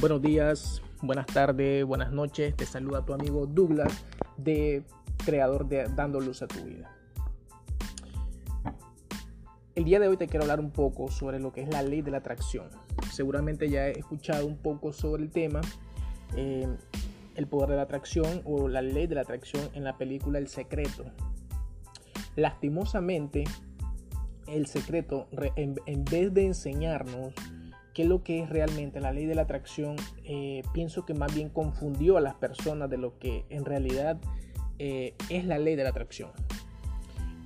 Buenos días, buenas tardes, buenas noches. Te saluda tu amigo Douglas, de creador de Dando Luz a tu vida. El día de hoy te quiero hablar un poco sobre lo que es la ley de la atracción. Seguramente ya he escuchado un poco sobre el tema, eh, el poder de la atracción o la ley de la atracción en la película El Secreto. Lastimosamente, El Secreto, en, en vez de enseñarnos lo que es realmente la ley de la atracción, eh, pienso que más bien confundió a las personas de lo que en realidad eh, es la ley de la atracción.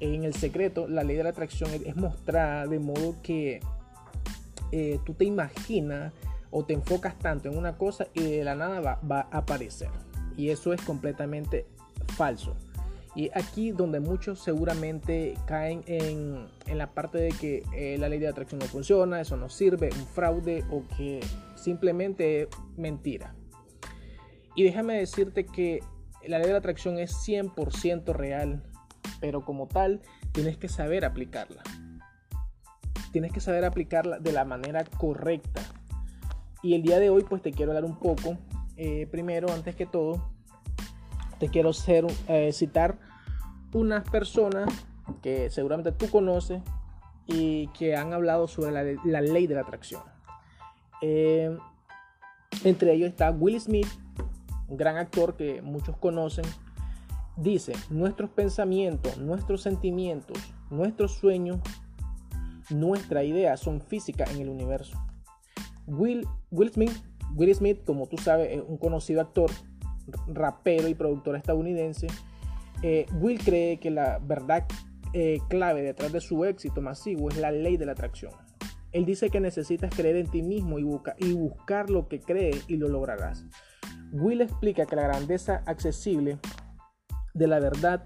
En el secreto, la ley de la atracción es mostrada de modo que eh, tú te imaginas o te enfocas tanto en una cosa y de la nada va, va a aparecer. Y eso es completamente falso. Y aquí donde muchos seguramente caen en, la parte de que eh, la ley de atracción no funciona, eso no sirve, un fraude o que simplemente es mentira. Y déjame decirte que la ley de atracción es 100% real, pero como tal tienes que saber aplicarla. Tienes que saber aplicarla de la manera correcta. Y el día de hoy pues te quiero dar un poco, eh, primero, antes que todo, te quiero eh, citar unas personas que seguramente tú conoces y que han hablado sobre la, ley de la atracción. Eh, entre ellos está Will Smith, un gran actor que muchos conocen. Dice, nuestros pensamientos, nuestros sentimientos, nuestros sueños, nuestra idea son físicas en el universo. Will, Will, Smith, Will Smith, como tú sabes, es un conocido actor rapero y productor estadounidense, eh, Will cree que la verdad eh, clave detrás de su éxito masivo es la ley de la atracción. Él dice que necesitas creer en ti mismo y, buscar lo que crees y lo lograrás. Will explica que la grandeza accesible de la verdad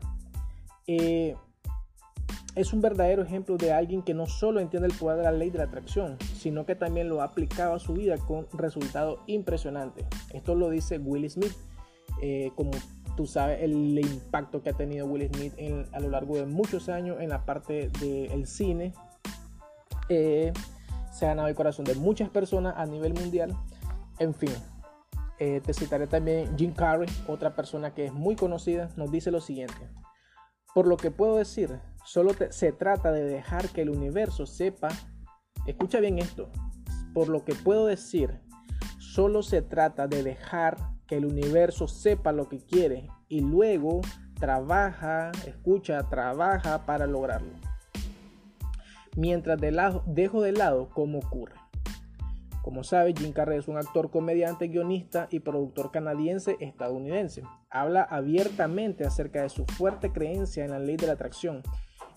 eh, es un verdadero ejemplo de alguien que no solo entiende el poder de la ley de la atracción, sino que también lo ha aplicado a su vida con resultados impresionantes. Esto lo dice Will Smith. Como tú sabes el impacto que ha tenido Will Smith a lo largo de muchos años en la parte del cine. Eh, se ha ganado el corazón de muchas personas a nivel mundial. En fin, eh, te citaré también Jim Carrey, otra persona que es muy conocida, nos dice lo siguiente. Por lo que puedo decir, solo se trata de dejar que el universo sepa, escucha bien esto, por lo que puedo decir, solo se trata de dejar que el universo sepa lo que quiere y luego trabaja, escucha, trabaja para lograrlo. Mientras de lado, dejo de lado cómo ocurre. Como sabe, Jim Carrey es un actor, comediante, guionista y productor canadiense estadounidense. Habla abiertamente acerca de su fuerte creencia en la ley de la atracción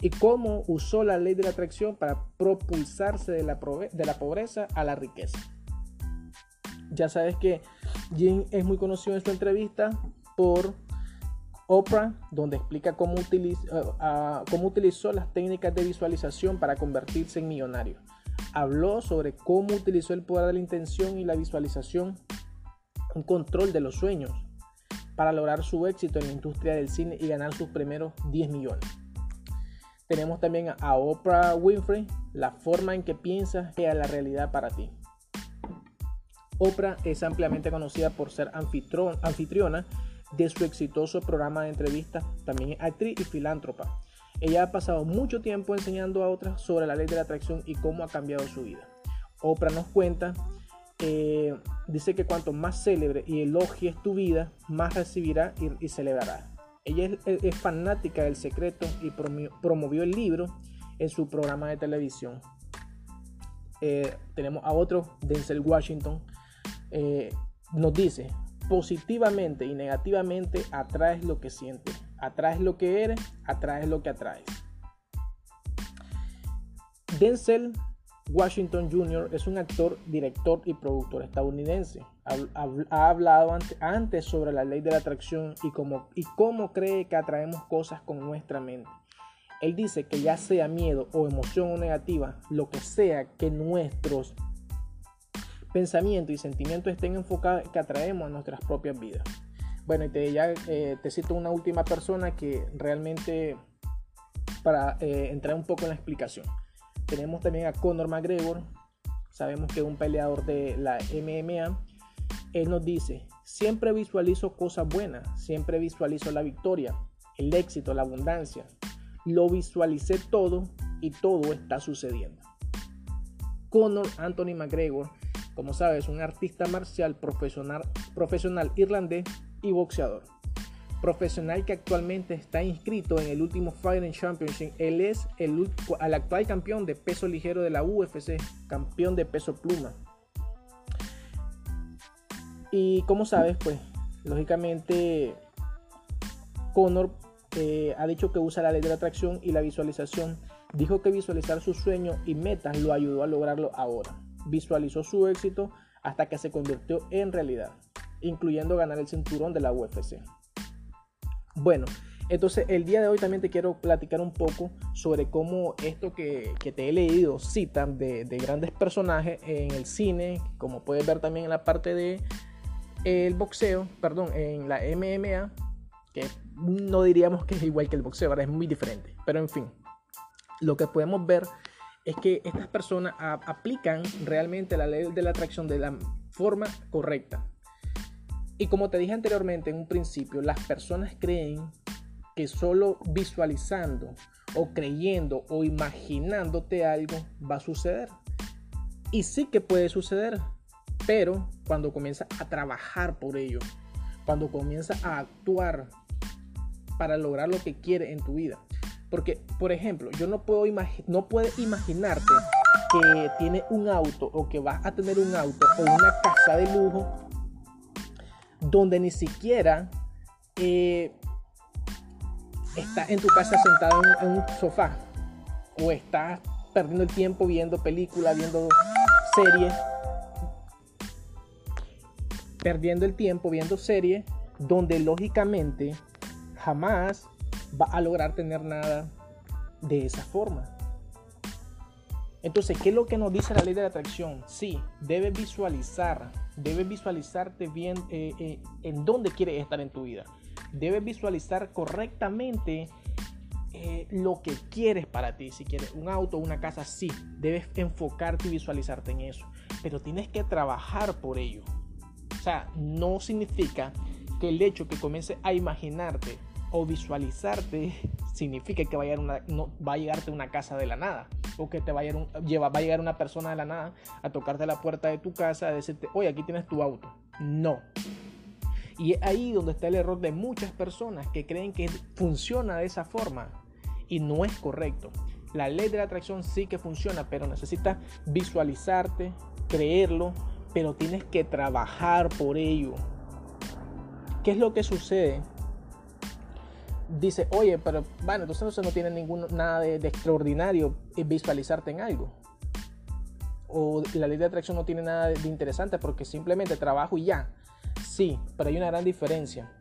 y cómo usó la ley de la atracción para propulsarse de la, de la pobreza a la riqueza. Ya sabes que Jim es muy conocido en esta entrevista por Oprah, donde explica cómo, eh, cómo utilizó las técnicas de visualización para convertirse en millonario. Habló sobre cómo utilizó el poder de la intención y la visualización, un control de los sueños, para lograr su éxito en la industria del cine y ganar sus primeros 10 millones. Tenemos también a Oprah Winfrey, la forma en que piensas crea la realidad para ti. Oprah es ampliamente conocida por ser anfitriona de su exitoso programa de entrevistas, también es actriz y filántropa. Ella ha pasado mucho tiempo enseñando a otras sobre la ley de la atracción y cómo ha cambiado su vida. Oprah nos cuenta, eh, dice que cuanto más célebre y elogies tu vida, más recibirá y, celebrará. Ella es, fanática del secreto y promovió el libro en su programa de televisión. Eh, tenemos a otro, Denzel Washington, eh, nos dice, positivamente y negativamente atraes lo que sientes, atraes lo que eres, atraes lo que atraes. Denzel Washington Jr. es un actor, director y productor estadounidense. Ha, hablado antes, sobre la ley de la atracción y cómo, y cómo cree que atraemos cosas con nuestra mente. Él dice que ya sea miedo o emoción o negativa, lo que sea que nuestros pensamiento y sentimiento estén enfocados que atraemos a nuestras propias vidas. Bueno, y te, ya eh, te cito una última persona que realmente, para eh, entrar un poco en la explicación, tenemos también a Conor McGregor, sabemos que es un peleador de la MMA, él nos dice, siempre visualizo cosas buenas, siempre visualizo la victoria, el éxito, la abundancia. Lo visualicé todo y todo está sucediendo. Conor Anthony McGregor, como sabes, un artista marcial profesional, irlandés y boxeador. Profesional que actualmente está inscrito en el último Fighting Championship. Él es el, actual campeón de peso ligero de la UFC, campeón de peso pluma. Y como sabes, pues lógicamente Conor eh, ha dicho que usa la ley de atracción y la visualización. Dijo que visualizar sus sueños y metas lo ayudó a lograrlo ahora. Visualizó su éxito hasta que se convirtió en realidad, incluyendo ganar el cinturón de la UFC. Bueno, entonces el día de hoy también te quiero platicar un poco sobre cómo esto que, te he leído citan de, de, grandes personajes en el cine, como puedes ver también en la parte de el boxeo, perdón, en la MMA, que no diríamos que es igual que el boxeo, es muy diferente. Pero en fin, lo que podemos ver es que estas personas aplican realmente la ley de la atracción de la forma correcta. Y como te dije anteriormente en un principio, las personas creen que solo visualizando o creyendo o imaginándote algo va a suceder. Y sí que puede suceder, pero cuando comienza a trabajar por ello, cuando comienza a actuar para lograr lo que quiere en tu vida. Porque, por ejemplo, yo no puedo no puedes imaginarte que tiene un auto o que vas a tener un auto o una casa de lujo donde ni siquiera eh, estás en tu casa sentado en, en, un sofá o estás perdiendo el tiempo viendo películas, viendo series perdiendo el tiempo viendo series donde lógicamente jamás va a lograr tener nada de esa forma. Entonces, ¿qué es lo que nos dice la ley de la atracción? Sí, debes visualizar, debes visualizarte bien eh, eh, en dónde quieres estar en tu vida. Debes visualizar correctamente eh, lo que quieres para ti. Si quieres un auto, una casa, sí, debes enfocarte y visualizarte en eso. Pero tienes que trabajar por ello. O sea, no significa que el hecho que comiences a imaginarte o visualizarte significa que va a, llegar una, a llegarte una casa de la nada o que te va a, llegar va a llegar una persona de la nada a tocarte la puerta de tu casa a decirte, oye, aquí tienes tu auto. No. Y es ahí donde está el error de muchas personas que creen que funciona de esa forma y no es correcto. La ley de la atracción sí que funciona, pero necesitas visualizarte, creerlo, pero tienes que trabajar por ello. ¿Qué es lo que sucede? Dice, oye, pero bueno, entonces no tiene ningún, nada de, extraordinario visualizarte en algo. O la ley de atracción no tiene nada de, interesante porque simplemente trabajo y ya. Sí, pero hay una gran diferencia.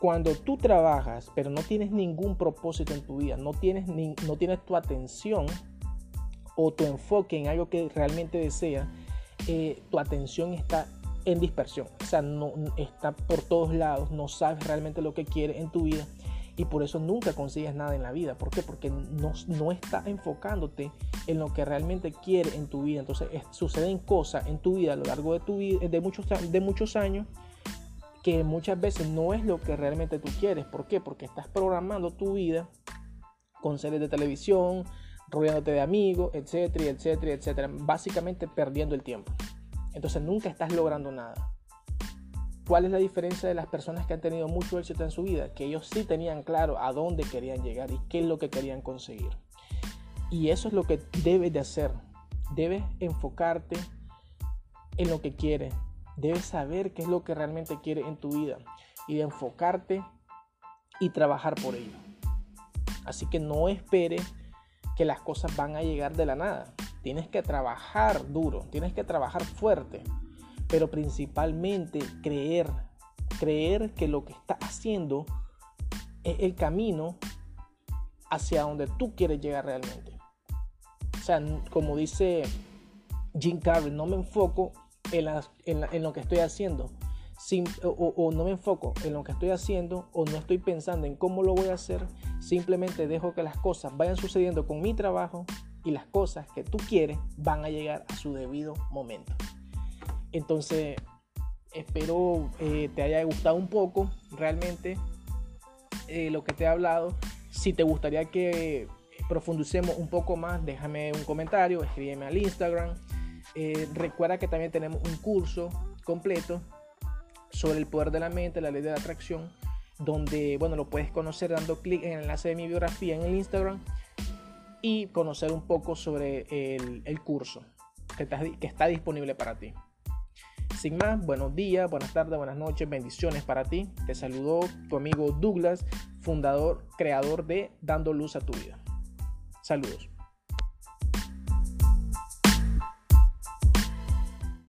Cuando tú trabajas, pero no tienes ningún propósito en tu vida, no tienes, ni, no tienes tu atención o tu enfoque en algo que realmente deseas, eh, tu atención está en dispersión, o sea, no está por todos lados, no sabes realmente lo que quieres en tu vida y por eso nunca consigues nada en la vida. ¿Por qué? Porque no, no está enfocándote en lo que realmente quieres en tu vida. Entonces suceden cosas en tu vida a lo largo de tu vida, de muchos, de muchos años que muchas veces no es lo que realmente tú quieres. ¿Por qué? Porque estás programando tu vida con series de televisión, rodeándote de amigos, etcétera, etcétera, etcétera. Básicamente perdiendo el tiempo. Entonces nunca estás logrando nada. ¿Cuál es la diferencia de las personas que han tenido mucho éxito en su vida? Que ellos sí tenían claro a dónde querían llegar y qué es lo que querían conseguir. Y eso es lo que debes de hacer. Debes enfocarte en lo que quieres. Debes saber qué es lo que realmente quieres en tu vida y de enfocarte y trabajar por ello. Así que no esperes que las cosas van a llegar de la nada. Tienes que trabajar duro, tienes que trabajar fuerte, pero principalmente creer, creer que lo que estás haciendo es el camino hacia donde tú quieres llegar realmente. O sea, como dice Jim Carrey, no me enfoco en, en lo que estoy haciendo, o, no me enfoco en lo que estoy haciendo o no estoy pensando en cómo lo voy a hacer, simplemente dejo que las cosas vayan sucediendo con mi trabajo y las cosas que tú quieres van a llegar a su debido momento. Entonces, Espero eh, te haya gustado un poco realmente eh, lo que te he hablado. Si te gustaría que profundicemos un poco más, déjame un comentario, escríbeme al Instagram. Eh, recuerda que también tenemos un curso completo sobre el poder de la mente, la ley de la atracción, donde bueno, lo puedes conocer dando clic en el enlace de mi biografía en el Instagram y conocer un poco sobre el, curso que está disponible para ti. Sin más, buenos días, buenas tardes, buenas noches, bendiciones para ti. Te saludó tu amigo Douglas, fundador, creador de Dando Luz a tu vida. Saludos.